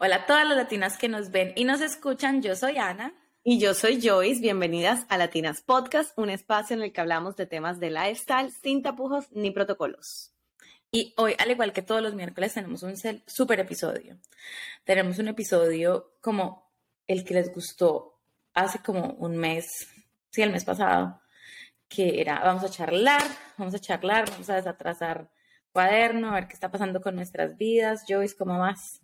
Hola a todas las latinas que nos ven y nos escuchan. Yo soy Ana. Y yo soy Joyce. Bienvenidas a Latinas Podcast, un espacio en el que hablamos de temas de lifestyle sin tapujos ni protocolos. Y hoy, al igual que todos los miércoles, tenemos un super episodio. Tenemos un episodio como el que les gustó hace como un mes, sí, el mes pasado, que era, vamos a charlar, vamos a charlar, vamos a desatrasar cuaderno, a ver qué está pasando con nuestras vidas. Joyce, ¿cómo vas?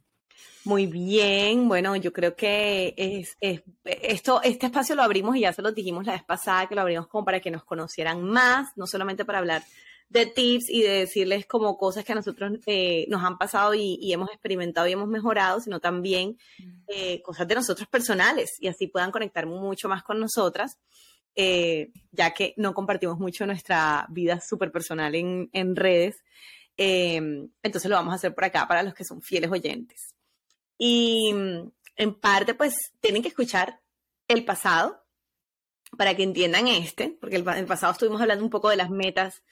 Muy bien, bueno, yo creo que es, esto, este espacio lo abrimos y ya se lo dijimos la vez pasada que lo abrimos como para que nos conocieran más, no solamente para hablar de tips y de decirles como cosas que a nosotros eh, nos han pasado y, hemos experimentado y hemos mejorado, sino también eh, cosas de nosotros personales y así puedan conectar mucho más con nosotras, eh, ya que no compartimos mucho nuestra vida súper personal en, en redes. entonces lo vamos a hacer por acá para los que son fieles oyentes. Y mm, en parte, pues, tienen que escuchar el pasado para que entiendan este, porque el, el pasado estuvimos hablando un poco de las metas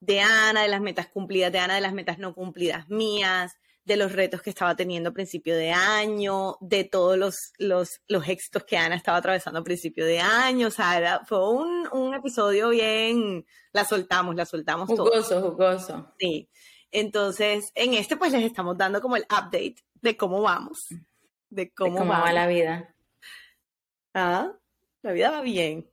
de Ana, de las metas cumplidas de Ana, de las metas no cumplidas mías, de los retos que estaba teniendo a principio de año, de todos los, los, los éxitos que Ana estaba atravesando a principio de año. O sea, fue un, un, episodio bien, la soltamos, la soltamos jugoso, Jugoso, Sí. Entonces, en este pues les estamos dando como el update de cómo vamos, de cómo, va la vida. Ah, la vida va bien,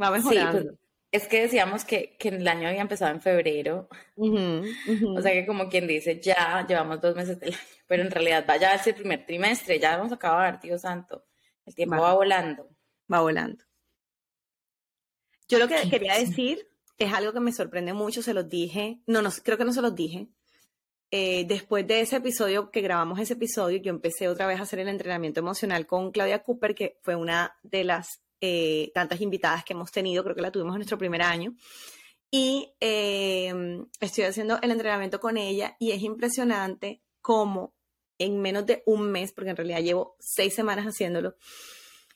va pues, mejorando. es que decíamos que, que, el año había empezado en febrero, o sea que como quien dice, ya llevamos dos meses del año, pero en realidad vaya a ser el primer trimestre, ya vamos a acabar, tío santo, el tiempo va, volando. Va volando. Yo lo que quería decir es algo que me sorprende mucho, se los dije, no, no, creo que no se los dije, eh, después de ese episodio, que grabamos ese episodio, yo empecé otra vez a hacer el entrenamiento emocional con Claudia Cooper, que fue una de las eh, tantas invitadas que hemos tenido, creo que la tuvimos en nuestro primer año. Y em, estoy haciendo el entrenamiento con ella y es impresionante cómo en menos de un mes, porque en realidad llevo seis semanas haciéndolo,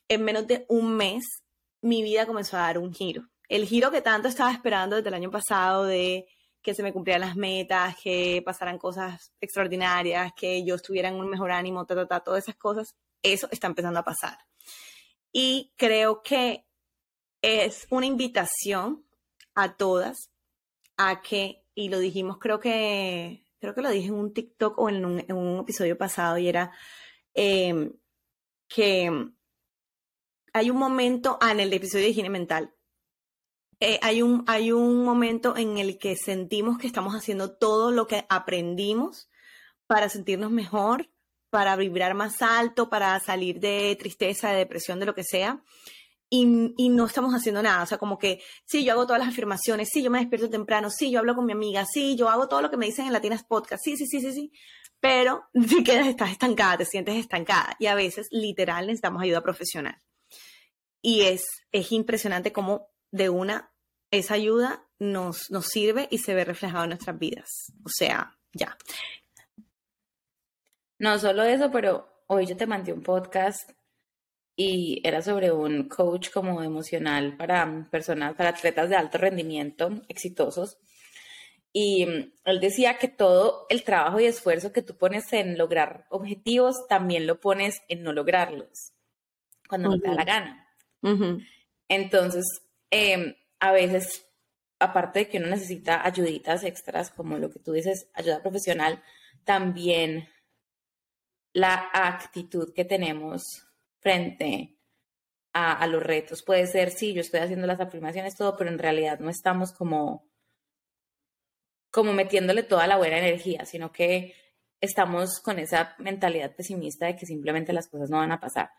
en menos de un mes mi vida comenzó a dar un giro. El giro que tanto estaba esperando desde el año pasado de que se me cumplieran las metas, que pasaran cosas extraordinarias, que yo estuviera en un mejor ánimo, ta, ta, ta, todas esas cosas, eso está empezando a pasar. Y creo que es una invitación a todas a que, y lo dijimos, creo que, creo que lo dije en un TikTok o en un, episodio pasado, y era em, que hay un momento, ah, en el episodio de higiene mental, eh, hay, un, hay un momento en el que sentimos que estamos haciendo todo lo que aprendimos para sentirnos mejor, para vibrar más alto, para salir de tristeza, de depresión, de lo que sea. Y, y, no estamos haciendo nada. O sea, como que sí, yo hago todas las afirmaciones, sí, yo me despierto temprano, sí, yo hablo con mi amiga, sí, yo hago todo lo que me dicen en Latinas Podcast, sí, sí, sí, sí, sí. Pero si quedas, estás estancada, te sientes estancada. Y a veces, literal, necesitamos ayuda profesional. Y es, es impresionante cómo de una, esa ayuda nos, nos sirve y se ve reflejado en nuestras vidas. O sea, ya. No solo eso, pero hoy yo te mandé un podcast y era sobre un coach como emocional para personas, para atletas de alto rendimiento exitosos. Y él decía que todo el trabajo y esfuerzo que tú pones en lograr objetivos, también lo pones en no lograrlos, cuando no te da la gana. Entonces, Em, a veces, aparte de que uno necesita ayuditas extras, como lo que tú dices, ayuda profesional, también la actitud que tenemos frente a, los retos. Puede ser, sí, yo estoy haciendo las afirmaciones, todo, pero en realidad no estamos como, como metiéndole toda la buena energía, sino que estamos con esa mentalidad pesimista de que simplemente las cosas no van a pasar.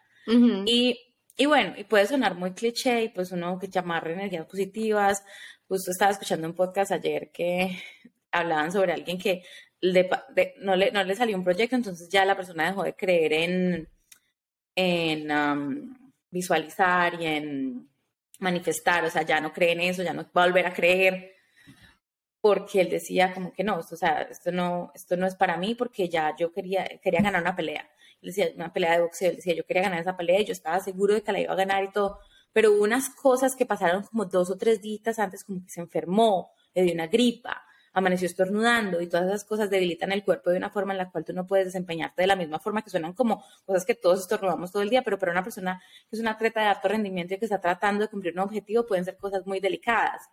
Y y bueno, y puede sonar muy cliché y pues uno que llamar energías positivas. Justo estaba escuchando un podcast ayer que hablaban sobre alguien que no, le, no le salió un proyecto, entonces ya la persona dejó de creer en, en um, visualizar y en manifestar, o sea, ya no cree en eso, ya no va a volver a creer, porque él decía como que no, esto, o sea, esto no, esto no es para mí porque ya yo quería, quería ganar una pelea decía, una pelea de boxeo, él decía, yo quería ganar esa pelea y yo estaba seguro de que la iba a ganar y todo, pero hubo unas cosas que pasaron como dos o tres días antes, como que se enfermó, le dio una gripa, amaneció estornudando y todas esas cosas debilitan el cuerpo de una forma en la cual tú no puedes desempeñarte de la misma forma que suenan como cosas que todos estornudamos todo el día, pero para una persona que es una atleta de alto rendimiento y que está tratando de cumplir un objetivo pueden ser cosas muy delicadas.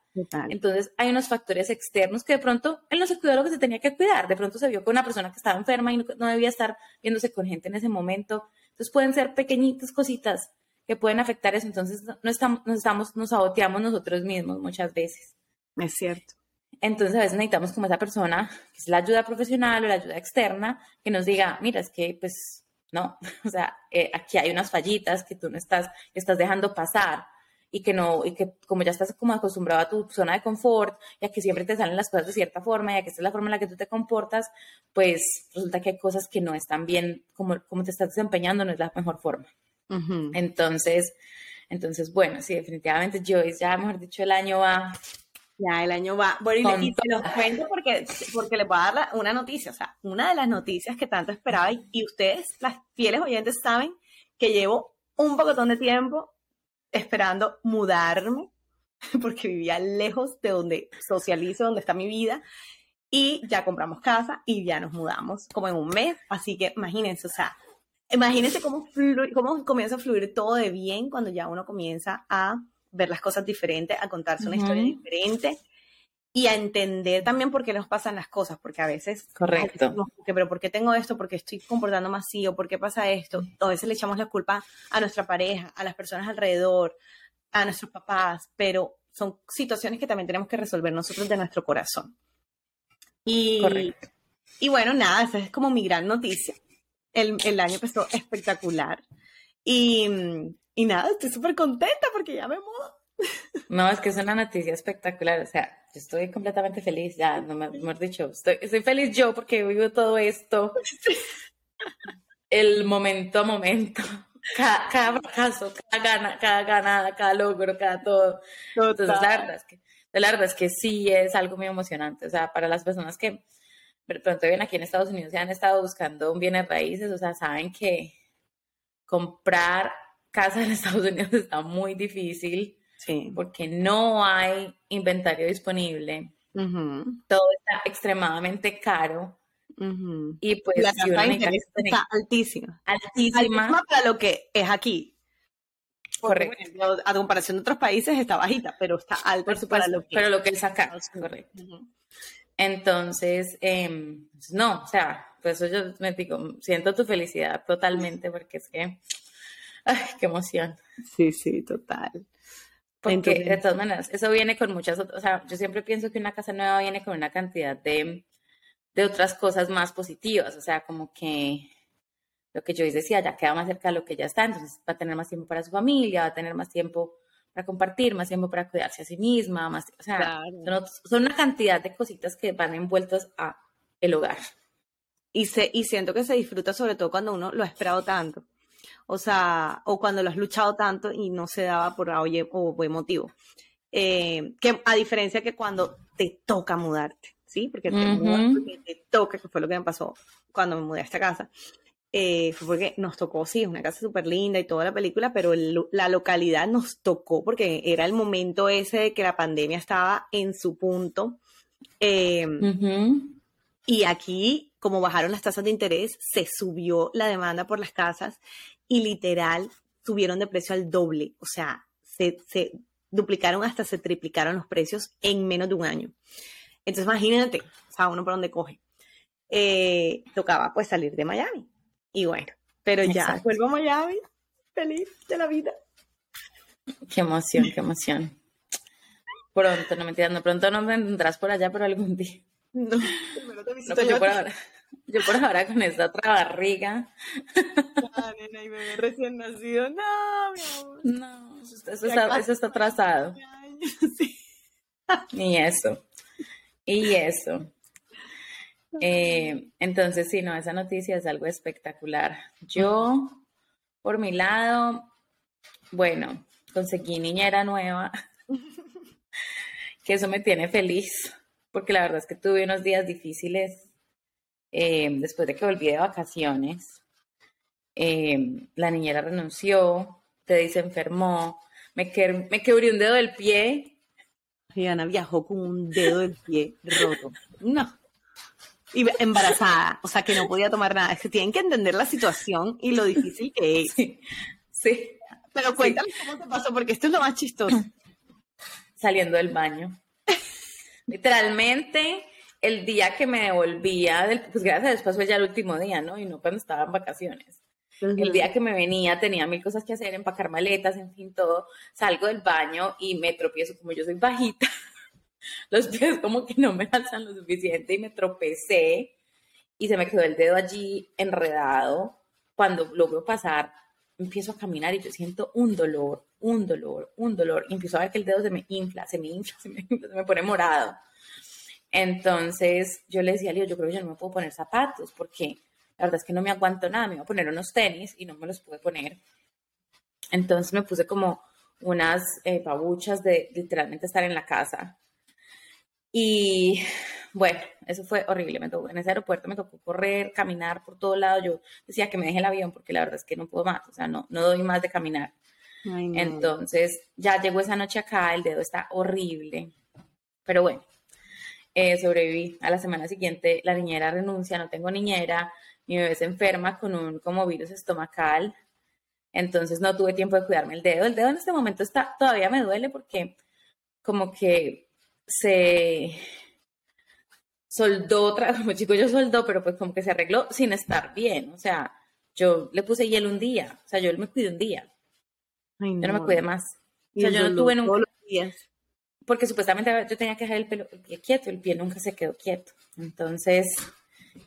Entonces hay unos factores externos que de pronto él no se cuidó lo que se tenía que cuidar, de pronto se vio con una persona que estaba enferma y no, debía estar viéndose con gente en ese momento. Entonces pueden ser pequeñitas cositas que pueden afectar eso. Entonces no estamos, nos estamos, nos saboteamos nosotros mismos muchas veces. Es cierto. Entonces a veces necesitamos como esa persona, que es la ayuda profesional o la ayuda externa, que nos diga, mira, es que pues no, o sea, eh, aquí hay unas fallitas que tú no estás, estás dejando pasar y que no, y que como ya estás como acostumbrado a tu zona de confort, y a que siempre te salen las cosas de cierta forma, y a que esta es la forma en la que tú te comportas, pues resulta que hay cosas que no están bien, como, como te estás desempeñando, no es la mejor forma. Entonces, entonces, bueno, sí, definitivamente Joyce, ya mejor dicho, el año va ya, el año va. Bueno, y, te los cuento porque, porque les voy a dar una noticia. O sea, una de las noticias que tanto esperaba, y, ustedes, las fieles oyentes, saben que llevo un pocotón de tiempo esperando mudarme, porque vivía lejos de donde socializo, donde está mi vida. Y ya compramos casa y ya nos mudamos como en un mes. Así que imagínense, o sea, imagínense cómo, cómo comienza a fluir todo de bien cuando ya uno comienza a ver las cosas diferentes, a contarse una historia diferente y a entender también por qué nos pasan las cosas, porque a veces... Correcto. pero ¿por qué tengo esto? ¿Por qué estoy comportando más así? ¿O por qué pasa esto? A veces le echamos la culpa a nuestra pareja, a las personas alrededor, a nuestros papás, pero son situaciones que también tenemos que resolver nosotros de nuestro corazón. Y, Correcto. y bueno, nada, esa es como mi gran noticia. El, el año empezó espectacular. Y, y nada, estoy súper contenta porque ya me mudo. No, es que es una noticia espectacular. O sea, yo estoy completamente feliz ya, no me mejor dicho. Estoy, estoy feliz yo porque vivo todo esto. El momento a momento. Cada, cada fracaso, cada, gana, cada ganada, cada logro, cada todo. Entonces, la verdad, es que, la verdad es que sí es algo muy emocionante. O sea, para las personas que de pronto viven aquí en Estados Unidos y han estado buscando un bienes raíces, o sea, saben que comprar casa en Estados Unidos está muy difícil sí. porque no hay inventario disponible. Todo está extremadamente caro. Y pues la si está altísima. altísima. para lo que es aquí. correcto. a comparación de otros países está bajita, pero está alta Por supuesto, lo que pero lo que es acá. Correcto. Entonces, em, no, o sea, pues eso yo me digo, siento tu felicidad totalmente porque es que Ay, qué emoción. Sí, sí, total. Porque de todas maneras, eso viene con muchas otras, o sea, yo siempre pienso que una casa nueva viene con una cantidad de, de otras cosas más positivas, o sea, como que lo que yo decía, ya queda más cerca de lo que ya está, entonces va a tener más tiempo para su familia, va a tener más tiempo para compartir, más tiempo para cuidarse a sí misma, más, o sea, son, son, una cantidad de cositas que van envueltas a el hogar. Y, se, y siento que se disfruta sobre todo cuando uno lo ha esperado tanto o sea, o cuando lo has luchado tanto y no se daba por oye o buen motivo. Eh, que a diferencia que cuando te toca mudarte, ¿sí? Porque te, toca, que fue lo que me pasó cuando me mudé a esta casa. Eh, fue porque nos tocó, sí, es una casa súper linda y toda la película, pero la localidad nos tocó porque era el momento ese de que la pandemia estaba en su punto. Em, y aquí, como bajaron las tasas de interés, se subió la demanda por las casas y literal subieron de precio al doble, o sea, se, duplicaron hasta se triplicaron los precios en menos de un año. Entonces imagínate, o sea, uno por donde coge. Eh, tocaba pues salir de Miami. Y bueno, pero ya vuelvo a Miami, feliz de la vida. Qué emoción, qué emoción. Pronto, no me entiendo, pronto no me vendrás por allá por algún día. No, primero te visito yo por ahora. Yo por ahora con esta otra barriga. Ah, nena, y bebé recién nacido. No, mi amor. No, eso está, eso está atrasado. Sí. Y eso. Y eso. Eh, entonces, sí, no, esa noticia es algo espectacular. Yo, por mi lado, bueno, conseguí niñera nueva, que eso me tiene feliz, porque la verdad es que tuve unos días difíciles eh, después de que volví de vacaciones, eh, la niñera renunció, te se enfermó, me, me quebré un dedo del pie. Diana viajó con un dedo del pie roto. no. Y embarazada, o sea, que no podía tomar nada. Es que tienen que entender la situación y lo difícil que es. Sí. Pero cuéntame cómo te pasó, porque esto es lo más chistoso. Saliendo del baño. Literalmente, el día que me devolvía, del, pues gracias a Dios fue ya el último día, ¿no? Y no cuando estaba en vacaciones. El día que me venía tenía mil cosas que hacer, empacar maletas, en fin, todo. Salgo del baño y me tropiezo, como yo soy bajita, los pies como que no me alzan lo suficiente y me tropecé y se me quedó el dedo allí enredado. Cuando logro pasar, empiezo a caminar y yo siento un dolor, un dolor, un dolor. Y empiezo a ver que el dedo se me infla, se me infla, se me, infla, se me pone morado. Entonces yo le decía a Leo, yo creo que yo no me puedo poner zapatos porque la verdad es que no me aguanto nada, me iba a poner unos tenis y no me los pude poner. Entonces me puse como unas eh, pabuchas de literalmente estar en la casa. Y bueno, eso fue horrible. Me tocó, en ese aeropuerto me tocó correr, caminar por todo lado. Yo decía que me deje el avión porque la verdad es que no puedo más, o sea, no, no doy más de caminar. Entonces ya llegó esa noche acá, el dedo está horrible. Pero bueno, eh, sobreviví. A la semana siguiente la niñera renuncia, no tengo niñera, mi bebé se enferma con un como virus estomacal, entonces no tuve tiempo de cuidarme el dedo. El dedo en este momento está, todavía me duele porque como que se soldó otra, como chico yo soldó, pero pues como que se arregló sin estar bien. O sea, yo le puse hielo un día, o sea, yo me cuidé un día. Yo no me cuidé más. O sea, yo no tuve nunca. días porque supuestamente yo tenía que dejar el, pelo, el pie quieto, el pie nunca se quedó quieto. Entonces,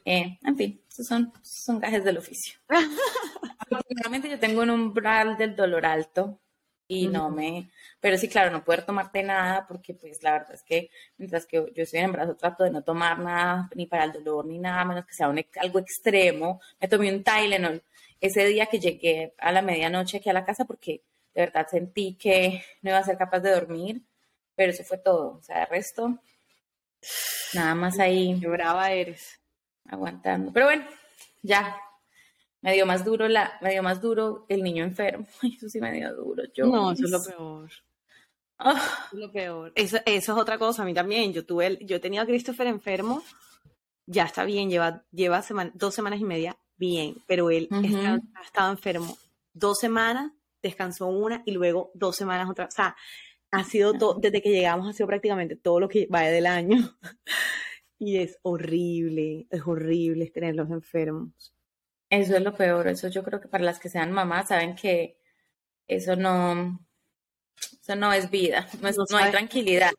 eh, en fin, esos son, son gajes del oficio. Afortunadamente yo tengo un umbral del dolor alto y no me, pero sí, claro, no poder tomarte nada porque pues la verdad es que mientras que yo estoy en embarazo trato de no tomar nada ni para el dolor ni nada, menos que sea algo extremo. Me tomé un Tylenol ese día que llegué a la medianoche aquí a la casa porque de verdad sentí que no iba a ser capaz de dormir pero eso fue todo. O sea, el resto, nada más ahí. Qué brava eres. Aguantando. Pero bueno, ya. Me dio más duro la, me dio más duro el niño enfermo. eso sí me dio duro. Yo, no, eso es lo peor. Eso es lo peor. Eso, eso, es otra cosa. A mí también. Yo tuve, yo tenía a Christopher enfermo. Ya está bien. Lleva, lleva dos semanas y media bien. Pero él ha estado enfermo dos semanas, descansó una y luego dos semanas otra. O sea, ha sido todo, desde que llegamos ha sido prácticamente todo lo que vaya del año. y es horrible, es horrible tenerlos enfermos. Eso es lo peor, eso yo creo que para las que sean mamás saben que eso no, eso no es vida, no, no hay tranquilidad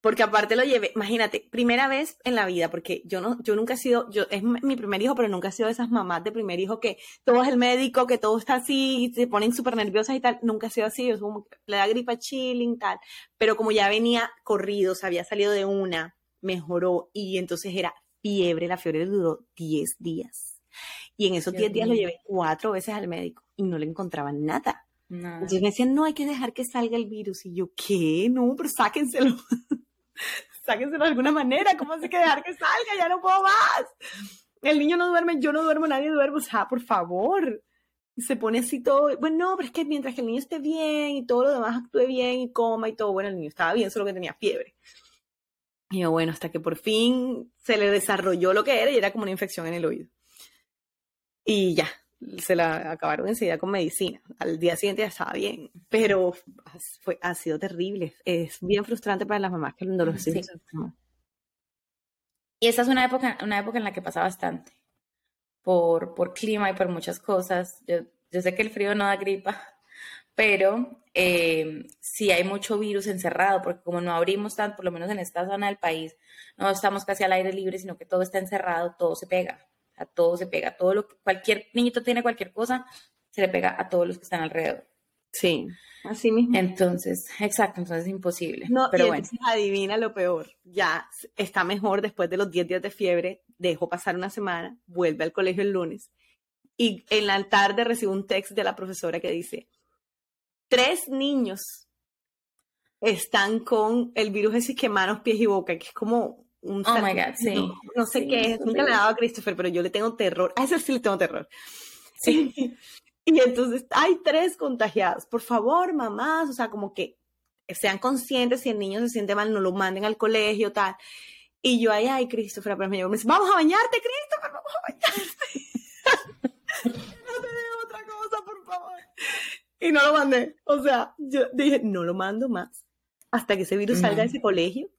porque aparte lo llevé, imagínate, primera vez en la vida, porque yo no, yo nunca he sido, yo es mi primer hijo, pero nunca he sido de esas mamás de primer hijo que todo es el médico, que todo está así y se ponen súper nerviosas y tal, nunca he sido así, es como le da gripa chilling, tal, pero como ya venía corrido, se había salido de una, mejoró y entonces era fiebre, la fiebre duró 10 días. Y en esos 10 días lo llevé cuatro veces al médico y no le encontraban nada. Nada. Entonces me decían, no, hay que dejar que salga el virus. Y yo, ¿qué? No, pero sáquenselo. sáquenselo de alguna manera, ¿cómo hace que dejar que salga? Ya no puedo más. El niño no duerme, yo no duermo, nadie duerme, o sea, por favor. Se pone así todo, bueno, no, pero es que mientras que el niño esté bien y todo lo demás actúe bien y coma y todo, bueno, el niño estaba bien, solo que tenía fiebre. Y yo, bueno, hasta que por fin se le desarrolló lo que era y era como una infección en el oído. Y ya, se la acabaron enseguida con medicina. Al día siguiente ya estaba bien, pero fue, ha sido terrible. Es bien frustrante para las mamás que no los sí. Y esa es una época, una época en la que pasa bastante. Por, por clima y por muchas cosas. Yo, yo sé que el frío no da gripa, pero eh, sí hay mucho virus encerrado, porque como no abrimos tanto, por lo menos en esta zona del país, no estamos casi al aire libre, sino que todo está encerrado, todo se pega a todo se pega, todo lo que cualquier niñito tiene cualquier cosa, se le pega a todos los que están alrededor. Sí, así mismo. Entonces, exacto, entonces es imposible. No, pero bueno. Adivina lo peor, ya está mejor después de los 10 días de fiebre, dejó pasar una semana, vuelve al colegio el lunes y en la tarde recibe un text de la profesora que dice, tres niños están con el virus ese que manos, pies y boca, que es como oh my God, sí. No, sé qué es, nunca le he dado a Christopher, pero yo le tengo terror. A ese sí le tengo terror. Sí. y entonces hay tres contagiados. Por favor, mamás, o sea, como que sean conscientes si el niño se siente mal, no lo manden al colegio, tal. Y yo, ay, ay, Christopher, pero me dijo, vamos a bañarte, Christopher, vamos a bañarte. no te digo otra cosa, por favor. Y no lo mandé. O sea, yo dije, no lo mando más hasta que ese virus salga de ese colegio.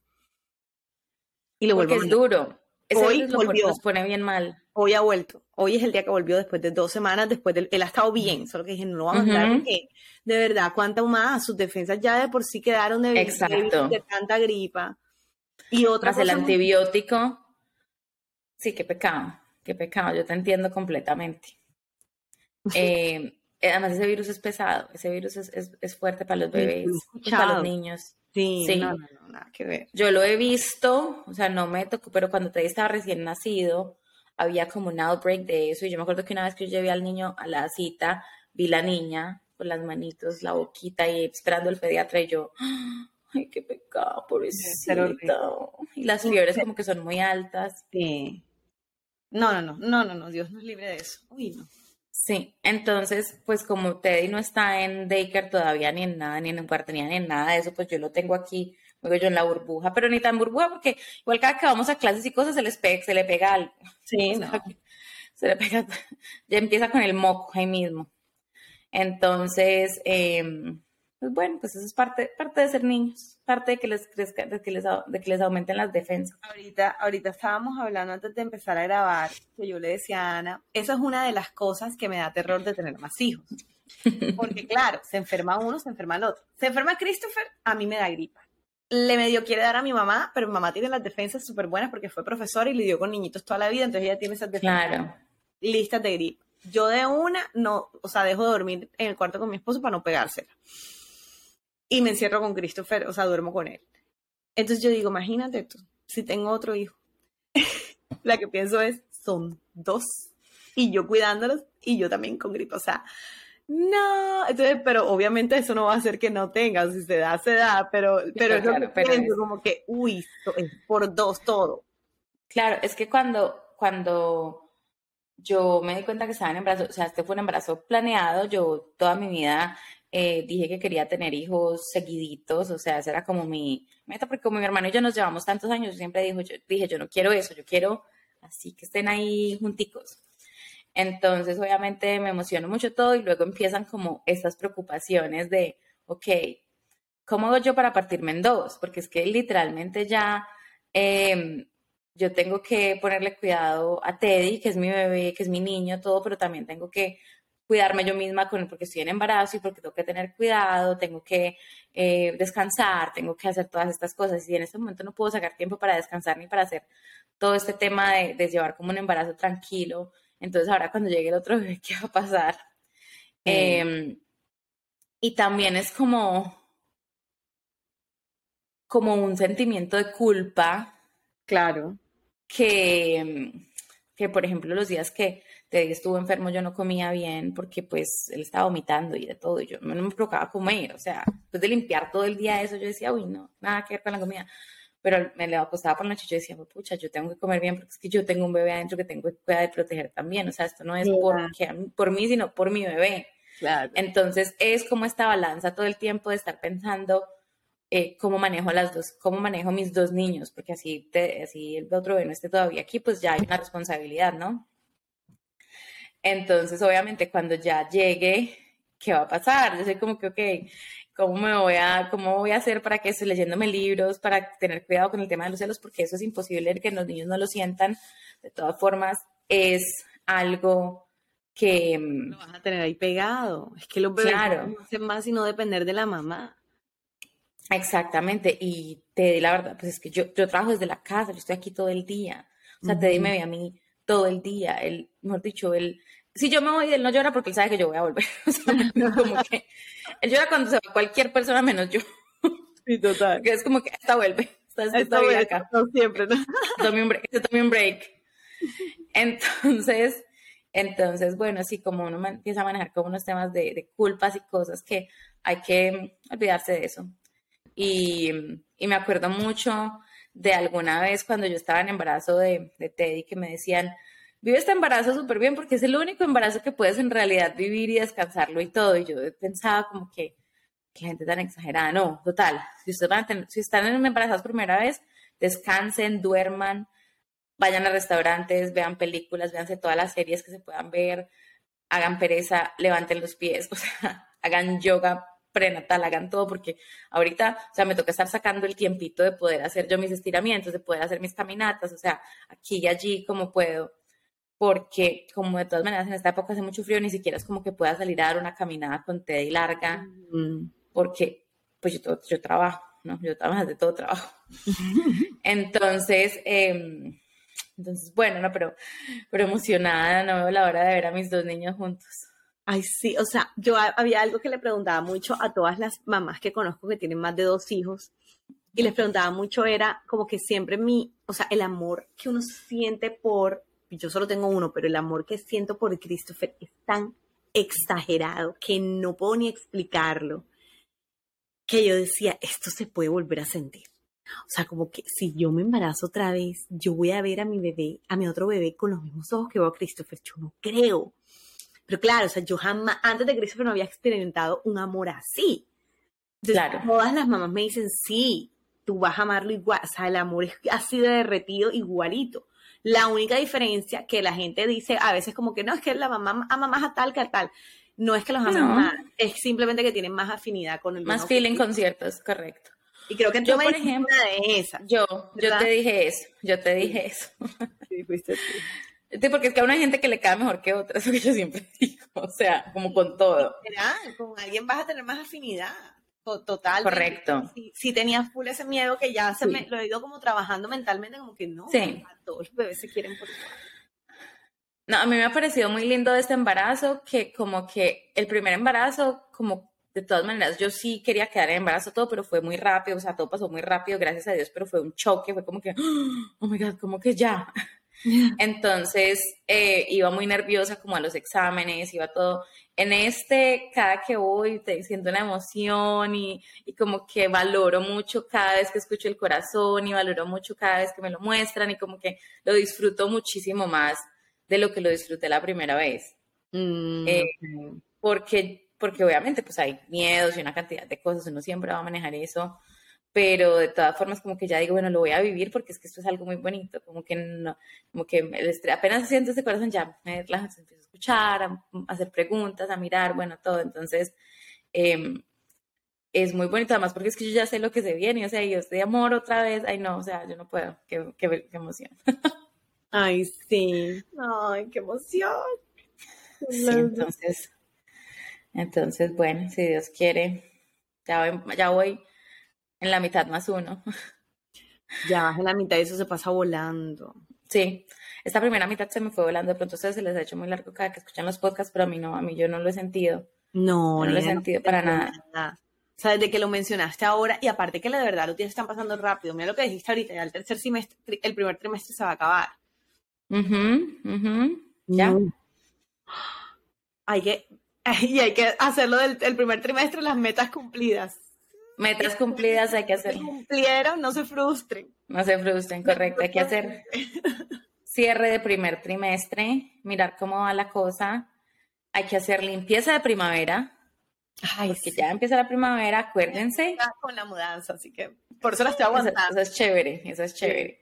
Y lo Porque es duro. Ese Hoy volvió. Nos pone bien mal. Hoy ha vuelto. Hoy es el día que volvió después de dos semanas, después del... Él ha estado bien, solo que dije, no lo vamos a mandar porque, de verdad, cuánta más, sus defensas ya de por sí quedaron de, de, tanta gripa. Y otra Más el antibiótico. Sí, qué pecado, qué pecado, yo te entiendo completamente. Eh, además, ese virus es pesado, ese virus es, es, fuerte para los bebés, para los niños. Sí, No, no, no, nada que ver. Yo lo he visto, o sea, no me tocó, pero cuando te estaba recién nacido, había como un outbreak de eso. Y yo me acuerdo que una vez que yo llevé al niño a la cita, vi la niña con las manitos, la boquita y esperando el pediatra y yo, ay, qué pecado, pobrecita. Y las fiebres como que son muy altas. Sí. No, no, no, no, no, no, Dios nos libre de eso. Uy, no. Sí, entonces, pues como Teddy no está en daycare todavía, ni en nada, ni en un cuarto, ni en nada de eso, pues yo lo tengo aquí, luego yo en la burbuja, pero ni tan burbuja, porque igual cada que vamos a clases y cosas se, les pega, se le pega algo. Sí, no. Se le pega, ya empieza con el moco ahí mismo. Entonces, eh, pues bueno, pues eso es parte, parte de ser niños, parte de que les crezca, de que les, de que les aumenten las defensas. Ahorita, ahorita estábamos hablando antes de empezar a grabar, que yo le decía a Ana, esa es una de las cosas que me da terror de tener más hijos. Porque claro, se enferma uno, se enferma el otro. Se enferma Christopher, a mí me da gripa. Le medio quiere dar a mi mamá, pero mi mamá tiene las defensas súper buenas porque fue profesora y lidió con niñitos toda la vida, entonces ella tiene esas defensas listas de gripa. Yo de una, no, o sea, dejo de dormir en el cuarto con mi esposo para no pegársela y me encierro con Christopher, o sea, duermo con él. Entonces yo digo, imagínate tú, si tengo otro hijo, la que pienso es, son dos, y yo cuidándolos, y yo también con gripe, o sea, no, entonces, pero obviamente eso no va a hacer que no tenga, si se da, se da, pero, pero es lo que pienso, como que, uy, es por dos todo. Claro, es que cuando, cuando yo me di cuenta que estaba en embarazo, o sea, este fue un embarazo planeado, yo toda mi vida eh, dije que quería tener hijos seguiditos, o sea, esa era como mi meta, porque como mi hermano y yo nos llevamos tantos años, yo siempre dijo, dije, yo no quiero eso, yo quiero así que estén ahí junticos. Entonces, obviamente me emociono mucho todo y luego empiezan como estas preocupaciones de, ok, ¿cómo hago yo para partirme en dos? Porque es que literalmente ya em, yo tengo que ponerle cuidado a Teddy, que es mi bebé, que es mi niño, todo, pero también tengo que cuidarme yo misma con, porque estoy en embarazo y porque tengo que tener cuidado, tengo que eh, descansar, tengo que hacer todas estas cosas y en este momento no puedo sacar tiempo para descansar ni para hacer todo este tema de, llevar como un embarazo tranquilo. Entonces ahora cuando llegue el otro bebé, ¿qué va a pasar? Em, y también es como, como un sentimiento de culpa. Claro. Que, que, por ejemplo, los días que Teddy estuvo enfermo, yo no comía bien porque pues él estaba vomitando y de todo, y yo no me provocaba comer, o sea, después de limpiar todo el día eso, yo decía, uy, no, nada que ver con la comida. Pero me le acostaba por la noche y yo decía, pucha, yo tengo que comer bien porque es que yo tengo un bebé adentro que tengo que cuidar y proteger también, o sea, esto no es por, por mí, sino por mi bebé. Claro. Entonces es como esta balanza todo el tiempo de estar pensando eh, cómo manejo las dos, cómo manejo mis dos niños, porque así, te, así el otro bebé no esté todavía aquí, pues ya hay una responsabilidad, ¿no? Entonces, obviamente, cuando ya llegue, ¿qué va a pasar? Yo soy como que, ok, ¿cómo me voy a, cómo voy a hacer para que esté leyéndome libros, para tener cuidado con el tema de los celos? Porque eso es imposible que los niños no lo sientan. De todas formas, es algo que... Mm, lo vas a tener ahí pegado. Es que los bebés no hacen más sino depender de la mamá. Exactamente. Y te di la verdad, pues es que yo, yo trabajo desde la casa, yo estoy aquí todo el día. O sea, te di me ve a mí todo el día. Él, mejor dicho, él, si yo me voy, él no llora porque él sabe que yo voy a volver. como que él llora cuando se va cualquier persona menos yo. Sí, total. Que es como que esta vuelve. Esta, esta vuelve acá. No siempre, ¿no? Tome un break. un break. Entonces, entonces, bueno, así como uno empieza a manejar como unos temas de, de culpas y cosas que hay que olvidarse de eso. Y, me acuerdo mucho de alguna vez cuando yo estaba en embarazo de, Teddy que me decían, vive este embarazo súper bien porque es el único embarazo que puedes en realidad vivir y descansarlo y todo. Y yo pensaba como que, qué gente tan exagerada. No, total. Si ustedes, van a tener, si están en embarazadas primera vez, descansen, duerman, vayan a restaurantes, vean películas, véanse todas las series que se puedan ver, hagan pereza, levanten los pies, o sea, hagan yoga prenatal, hagan todo, porque ahorita, o sea, me toca estar sacando el tiempito de poder hacer yo mis estiramientos, de poder hacer mis caminatas, o sea, aquí y allí como puedo, porque como de todas maneras en esta época hace mucho frío, ni siquiera es como que pueda salir a dar una caminada con y larga, porque pues yo, yo trabajo, ¿no? Yo trabajo de todo trabajo. Entonces, eh, entonces, bueno, no, pero, pero emocionada, no veo la hora de ver a mis dos niños juntos. Ay, sí, o sea, yo había algo que le preguntaba mucho a todas las mamás que conozco que tienen más de dos hijos y les preguntaba mucho era como que siempre mi, o sea, el amor que uno siente por, yo solo tengo uno, pero el amor que siento por Christopher es tan exagerado que no puedo ni explicarlo, que yo decía, esto se puede volver a sentir. O sea, como que si yo me embarazo otra vez, yo voy a ver a mi bebé, a mi otro bebé con los mismos ojos que veo a Christopher. Yo no creo. Pero claro, o sea, yo jamás, antes de Christopher no había experimentado un amor así. claro. Todas las mamás me dicen, sí, tú vas a amarlo igual. O sea, el amor es así de derretido igualito. La única diferencia que la gente dice a veces como que no, es que la mamá ama más a tal que a tal. No es que los aman más, es simplemente que tienen más afinidad con el Más feeling con ciertos, correcto. Y creo que yo, por ejemplo, de esa. Yo, yo te dije eso, yo te dije eso. Sí, fuiste Sí, porque es que a una gente que le cae mejor que otra, eso que yo siempre digo, o sea, como con todo. Con alguien vas a tener más afinidad, total. Correcto. Si, tenías full ese miedo que ya se me, lo he ido como trabajando mentalmente, como que no, sí. todos los bebés se quieren por No, a mí me ha parecido muy lindo este embarazo, que como que el primer embarazo, como de todas maneras, yo sí quería quedar en embarazo todo, pero fue muy rápido, o sea, todo pasó muy rápido, gracias a Dios, pero fue un choque, fue como que, oh my God, como que ya. Entonces, eh, iba muy nerviosa como a los exámenes, iba todo. En este, cada que voy, te siento una emoción y, y como que valoro mucho cada vez que escucho el corazón y valoro mucho cada vez que me lo muestran y como que lo disfruto muchísimo más de lo que lo disfruté la primera vez. Mm, eh, porque porque obviamente pues hay miedos y una cantidad de cosas, uno siempre va a manejar eso, pero de todas formas como que ya digo, bueno, lo voy a vivir porque es que esto es algo muy bonito, como que no, como que el estrés, apenas siento ese corazón ya me empiezo a escuchar, a, hacer preguntas, a mirar, bueno, todo, entonces em, es muy bonito además porque es que yo ya sé lo que se viene, o sea, yo estoy de amor otra vez, ay no, o sea, yo no puedo, qué, qué, qué emoción. Ay, sí, ay, qué emoción. Sí, entonces entonces, bueno, si Dios quiere, ya voy, ya voy en la mitad más uno. Ya en la mitad y eso se pasa volando. Sí, esta primera mitad se me fue volando, de pronto ustedes se les ha hecho muy largo cada que escuchan los podcasts, pero a mí no, a mí yo no lo he sentido. No, no lo he sentido para nada. O sea, desde que lo mencionaste ahora, y aparte que de verdad los días están pasando rápido, mira lo que dijiste ahorita, ya el tercer semestre, el primer trimestre se va a acabar. Ya. Hay que, Y hay que hacerlo del el primer trimestre, las metas cumplidas. Metas cumplidas hay que hacer. Si cumplieron, no se frustren. No se frustren, correcto. Hay que hacer cierre de primer trimestre, mirar cómo va la cosa. Hay que hacer limpieza de primavera. Ay, porque ya empieza la primavera, acuérdense. Con la mudanza, así que por eso la estoy aguantando. Eso, es chévere, eso es chévere.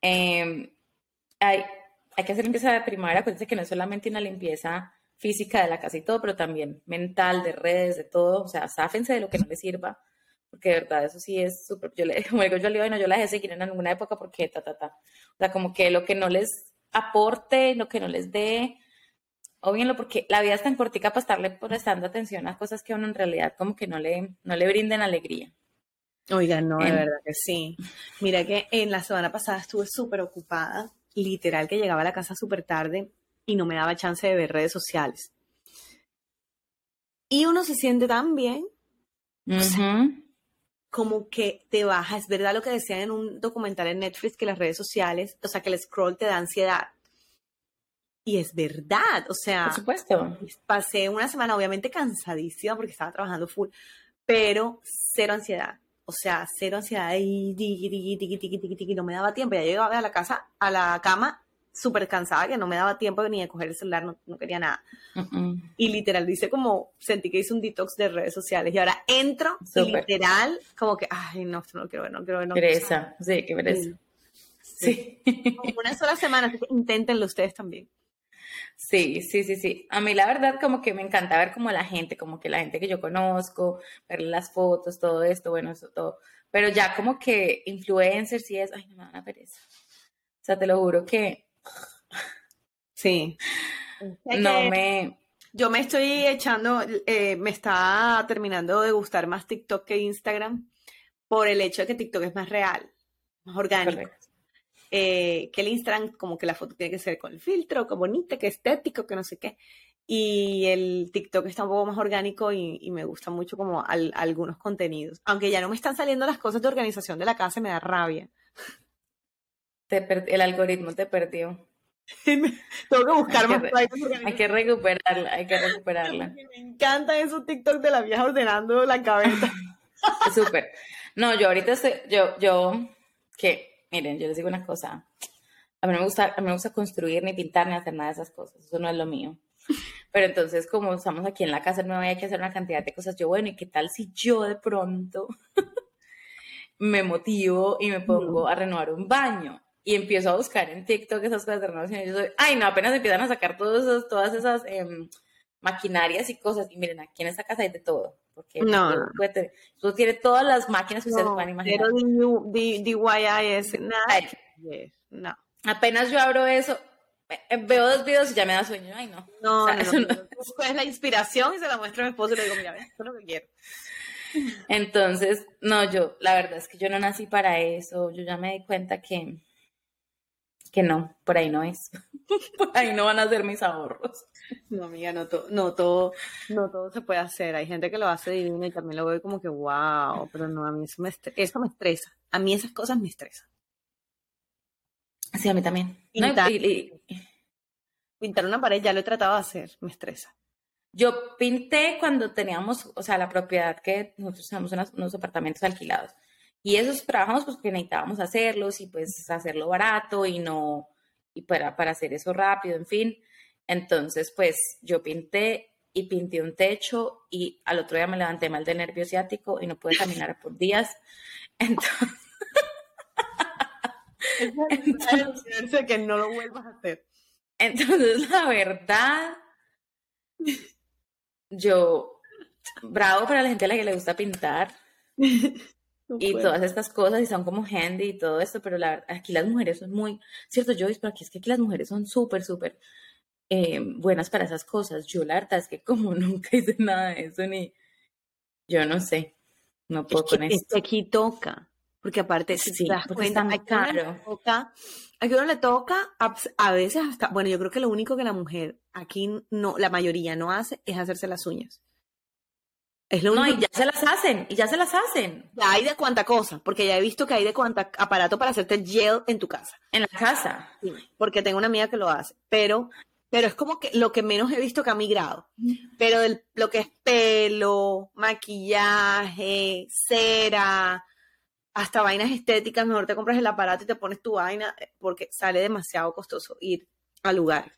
Em, hay, hay que hacer limpieza de primavera, acuérdense que no es solamente una limpieza física de la casa y todo, pero también mental, de redes, de todo. O sea, sáfense de lo que no les sirva, porque de verdad eso sí es súper. Yo le como digo, yo le digo, no, yo la dejé seguir en alguna época porque ta, ta, ta. O sea, como que lo que no les aporte, lo que no les dé, o bien lo porque la vida es tan cortica para estarle prestando atención a cosas que a uno en realidad como que no le, no le brinden alegría. Oigan, no, de verdad que sí. Mira que en la semana pasada estuve súper ocupada, literal que llegaba a la casa súper tarde y no me daba chance de ver redes sociales. Y uno se siente tan bien, como que te baja. Es verdad lo que decían en un documental en Netflix, que las redes sociales, o sea, que el scroll te da ansiedad. Y es verdad, o sea, por supuesto. Pasé una semana obviamente cansadísima porque estaba trabajando full, pero cero ansiedad. O sea, cero ansiedad y no me daba tiempo. Ya llegaba a la casa, a la cama súper cansada que no me daba tiempo ni de coger el celular, no, quería nada. Y literal, dice como, sentí que hice un detox de redes sociales y ahora entro y literal, como que, ay, no, no quiero ver, no quiero ver. No pereza, sí, qué pereza. Sí. Como una sola semana, así que inténtenlo ustedes también. Sí, sí, sí, sí. A mí la verdad como que me encanta ver como la gente, como que la gente que yo conozco, ver las fotos, todo esto, bueno, eso todo. Pero ya como que influencers sí es, ay, no me da una pereza. O sea, te lo juro que... Sí. no me... Yo me estoy echando, eh, me está terminando de gustar más TikTok que Instagram por el hecho de que TikTok es más real, más orgánico. Eh, que el Instagram, como que la foto tiene que ser con el filtro, que bonita, que estético, que no sé qué. Y el TikTok está un poco más orgánico y, me gusta mucho como algunos contenidos. Aunque ya no me están saliendo las cosas de organización de la casa, me da rabia. El algoritmo te perdió. Tengo que buscar más Hay que recuperarla, hay que recuperarla. me encanta esos TikTok de la vieja ordenando la cabeza. Súper. No, yo ahorita estoy, yo, yo, ¿qué? miren, yo les digo una cosa. A mí no me gusta, a mí me gusta construir, ni pintar, ni hacer nada de esas cosas. Eso no es lo mío. Pero entonces, como estamos aquí en la casa nueva y hay que hacer una cantidad de cosas, yo, bueno, ¿y qué tal si yo de pronto me motivo y me pongo a renovar un baño? Y empiezo a buscar en TikTok esas cosas de renovación. Y yo soy, ay, no, apenas empiezan a sacar todos esos, todas esas em, maquinarias y cosas. Y miren, aquí en esta casa hay de todo. Porque no, tú, tienes todas las máquinas que ustedes pueden imaginar. Pero DIY es nada. No. Apenas yo abro eso, eh, veo dos videos y ya me da sueño. Ay, no. No, o no, Es la inspiración y se la muestro a mi esposo y le digo, mira, esto es lo que quiero. Entonces, no, yo, la verdad es que yo no nací para eso. Yo ya me di cuenta que, que no, por ahí no es. por ahí no van a ser mis ahorros. No, amiga, no, no, todo, no todo se puede hacer. Hay gente que lo hace divino y también lo veo como que, wow, pero no, a mí eso me, eso me estresa. A mí esas cosas me estresan. Sí, a mí también. Pintar, una pared ya lo he tratado de hacer, me estresa. Yo pinté cuando teníamos, o sea, la propiedad que nosotros tenemos unos, apartamentos alquilados. Y esos trabajamos pues porque necesitábamos hacerlos y pues hacerlo barato y no, y para, para hacer eso rápido, en fin. Entonces, pues yo pinté y pinté un techo y al otro día me levanté mal de nervio ciático y no pude caminar por días. Entonces, que no lo vuelvas a hacer. Entonces, la verdad, yo, bravo para la gente a la que le gusta pintar y todas estas cosas y son como handy y todo esto, pero la aquí las mujeres son muy, cierto, yo pero aquí es que aquí las mujeres son súper, súper eh, buenas para esas cosas. Yo la verdad es que como nunca hice nada de eso, ni yo no sé, no puedo con esto. aquí toca, porque aparte si te das cuenta. Toca, uno le toca a, veces hasta, bueno, yo creo que lo único que la mujer aquí no, la mayoría no hace es hacerse las uñas. Es lo no, y ya se las hacen, y ya se las hacen. Ya hay de cuánta cosa, porque ya he visto que hay de cuánta aparato para hacerte gel en tu casa. En la casa. porque tengo una amiga que lo hace, pero pero es como que lo que menos he visto que ha migrado. Pero lo que es pelo, maquillaje, cera, hasta vainas estéticas, mejor te compras el aparato y te pones tu vaina porque sale demasiado costoso ir al lugar.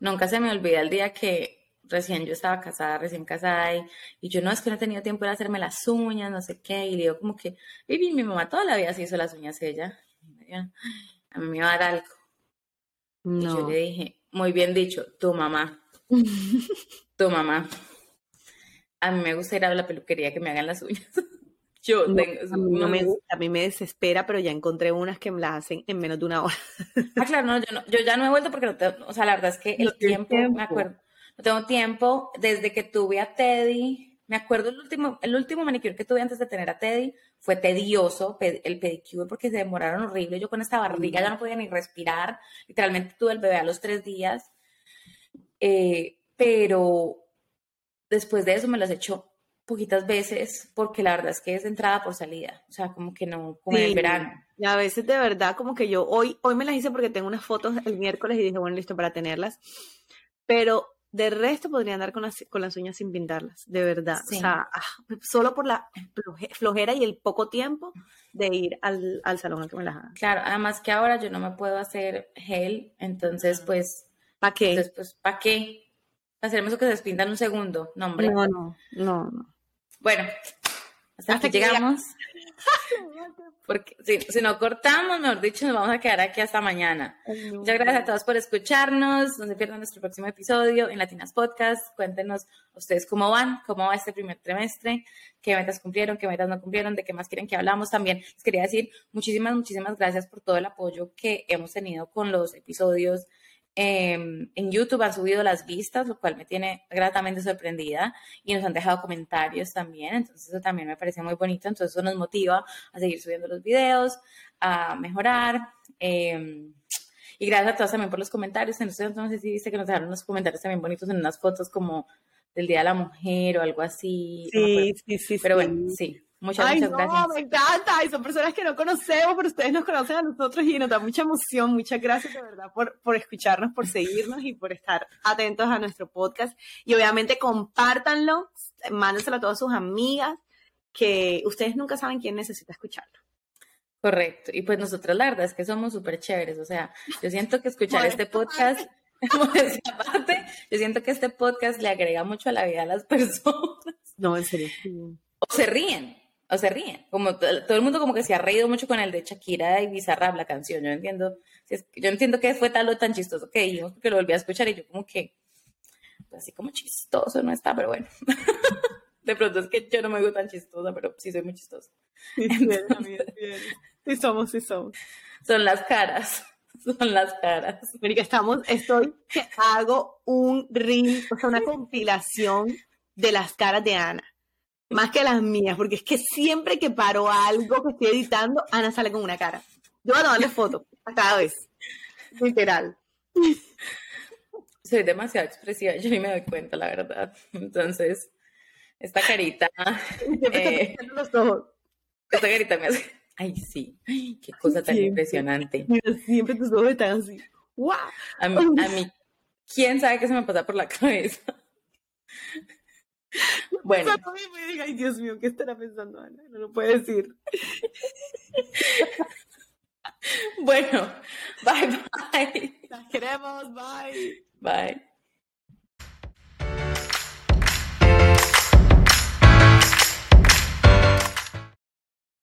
Nunca se me olvida el día que recién yo estaba casada, recién casada, y, yo no es que no he tenido tiempo de hacerme las uñas, no sé qué, y le digo como que, y mi mamá toda la vida se hizo las uñas ella, a mí me va a dar algo. Y yo le dije, muy bien dicho, tu mamá. tu mamá. A mí me gusta ir a la peluquería que me hagan las uñas. Yo tengo, a, mí no me, a mí me desespera, pero ya encontré unas que me las hacen en menos de una hora. ah, claro, no, yo, no, yo ya no he vuelto porque no tengo, o sea, la verdad es que el tiempo, me acuerdo, no tengo tiempo desde que tuve a Teddy, me acuerdo el último, el último manicure que tuve antes de tener a Teddy, fue tedioso el pedicure porque se demoraron horrible. Yo con esta barriga ya no podía ni respirar. Literalmente tuve el bebé a los tres días. Eh, pero después de eso me las he hecho poquitas veces porque la verdad es que es entrada por salida. O sea, como que no, como en el verano. Y a veces de verdad, como que yo hoy, hoy me las hice porque tengo unas fotos el miércoles y dije, bueno, listo para tenerlas. Pero De resto podría andar con las, con las uñas sin pintarlas, de verdad. O sea, ah, solo por la flojera y el poco tiempo de ir al, salón a que me las hagan. Claro, además que ahora yo no me puedo hacer gel, entonces pues... ¿Para qué? Entonces, pues, ¿para qué? Hacerme eso que se despintan un segundo, no, hombre. No, no, no, no. Bueno, hasta, aquí llegamos. Porque si, si, no cortamos, mejor dicho, nos vamos a quedar aquí hasta mañana. Muchas gracias a todos por escucharnos. No se pierdan nuestro próximo episodio en Latinas Podcast. Cuéntenos ustedes cómo van, cómo va este primer trimestre, qué metas cumplieron, qué metas no cumplieron, de qué más quieren que hablamos. También les quería decir muchísimas, muchísimas gracias por todo el apoyo que hemos tenido con los episodios Em, en YouTube han subido las vistas, lo cual me tiene gratamente sorprendida y nos han dejado comentarios también, entonces eso también me parece muy bonito, entonces eso nos motiva a seguir subiendo los videos, a mejorar. Em, y gracias a todos también por los comentarios, entonces no sé si viste que nos dejaron unos comentarios también bonitos en unas fotos como del Día de la Mujer o algo así. Sí, sí, sí. Pero bueno, sí. Muchas, Ay, muchas no, gracias. Me encanta. Y son personas que no conocemos, pero ustedes nos conocen a nosotros y nos da mucha emoción. Muchas gracias de verdad por, por escucharnos, por seguirnos y por estar atentos a nuestro podcast. Y obviamente compártanlo, mándenselo a todas sus amigas, que ustedes nunca saben quién necesita escucharlo. Correcto. Y pues nosotros la verdad es que somos súper chéveres. O sea, yo siento que escuchar este podcast, aparte, yo siento que este podcast le agrega mucho a la vida de las personas. No, en serio. O se ríen o se ríen. Como todo el mundo como que se ha reído mucho con el de Shakira y Bizarrap, la canción. Yo entiendo, yo entiendo que fue tal o tan chistoso que dijimos porque lo volví a escuchar y yo como que, pues así como chistoso no está, pero bueno. de pronto es que yo no me digo tan chistosa, pero sí soy muy chistosa. Sí, sí somos, sí somos. Son las caras. Son las caras. América, estamos, estoy que hago un reel, o sea, una compilación de las caras de Ana más que las mías, porque es que siempre que paro algo que estoy editando, Ana sale con una cara. Yo voy a tomarle foto a cada vez. Literal. Soy demasiado expresiva, yo ni me doy cuenta, la verdad. Entonces, esta carita. Eh, los ojos. Esta carita me hace. Ay, sí. qué cosa tan impresionante. siempre tus ojos están así. ¡Wow! A mí, a mí, ¿quién sabe qué se me pasa por la cabeza? Bueno. Ay, Dios mío, ¿qué estará pensando Ana? No lo puede decir. bueno, bye bye. Las queremos, bye. Bye.